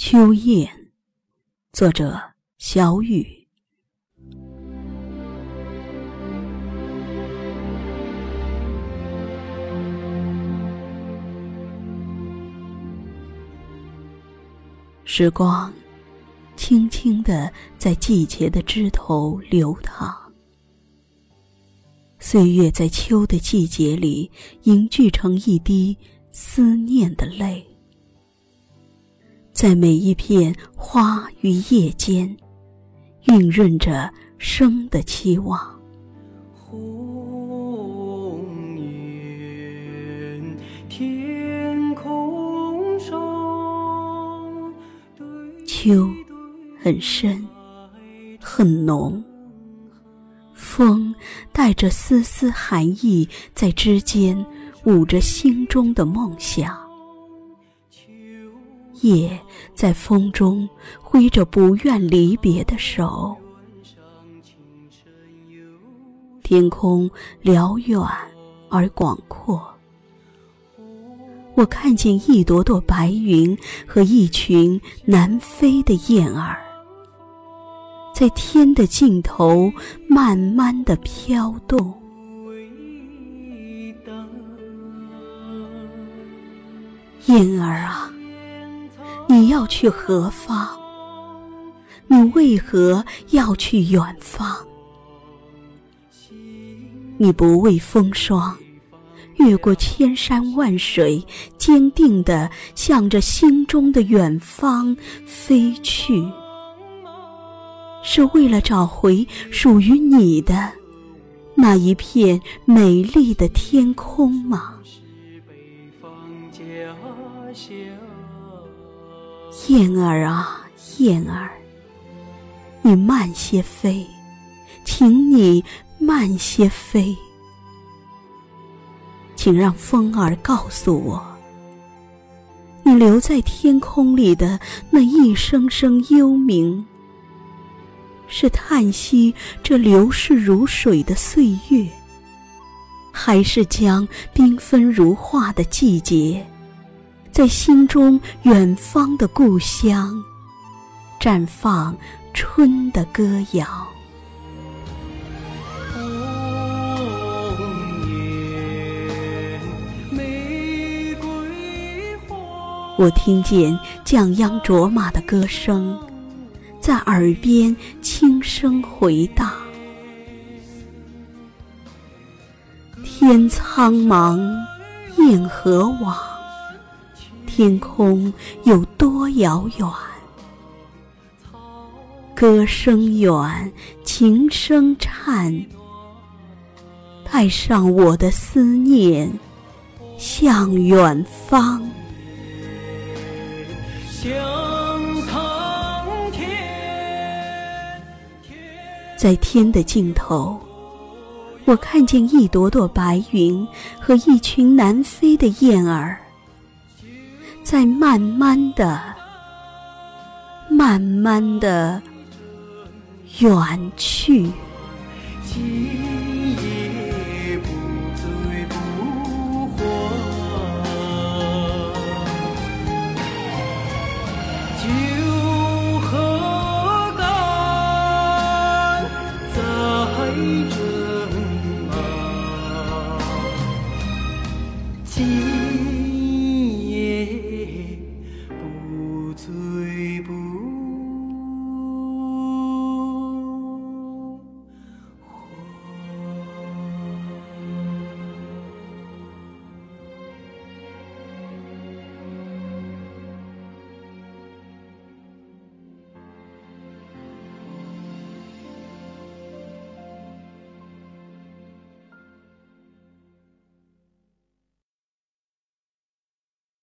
秋雁，作者小雨。时光轻轻的在季节的枝头流淌，岁月在秋的季节里凝聚成一滴思念的泪。在每一片花与叶间，晕润着生的期望。红颜天空上，秋很深，很浓。风带着丝丝寒意，在枝间舞着心中的梦想。叶在风中挥着不愿离别的手，天空辽远而广阔。我看见一朵朵白云和一群南飞的燕儿，在天的尽头慢慢的飘动。燕儿啊！要去何方？你为何要去远方？你不畏风霜，越过千山万水，坚定地向着心中的远方飞去，是为了找回属于你的那一片美丽的天空吗？燕儿啊，燕儿，你慢些飞，请你慢些飞，请让风儿告诉我，你留在天空里的那一声声幽鸣，是叹息这流逝如水的岁月，还是将缤纷如画的季节？在心中远方的故乡，绽放春的歌谣。我听见降央卓玛的歌声，在耳边轻声回荡。天苍茫，雁何往？天空有多遥远？歌声远，琴声颤，带上我的思念，向远方。在天的尽头，我看见一朵朵白云和一群南飞的燕儿。在慢慢的、慢慢的远去。今夜不醉不还，酒喝干再斟满。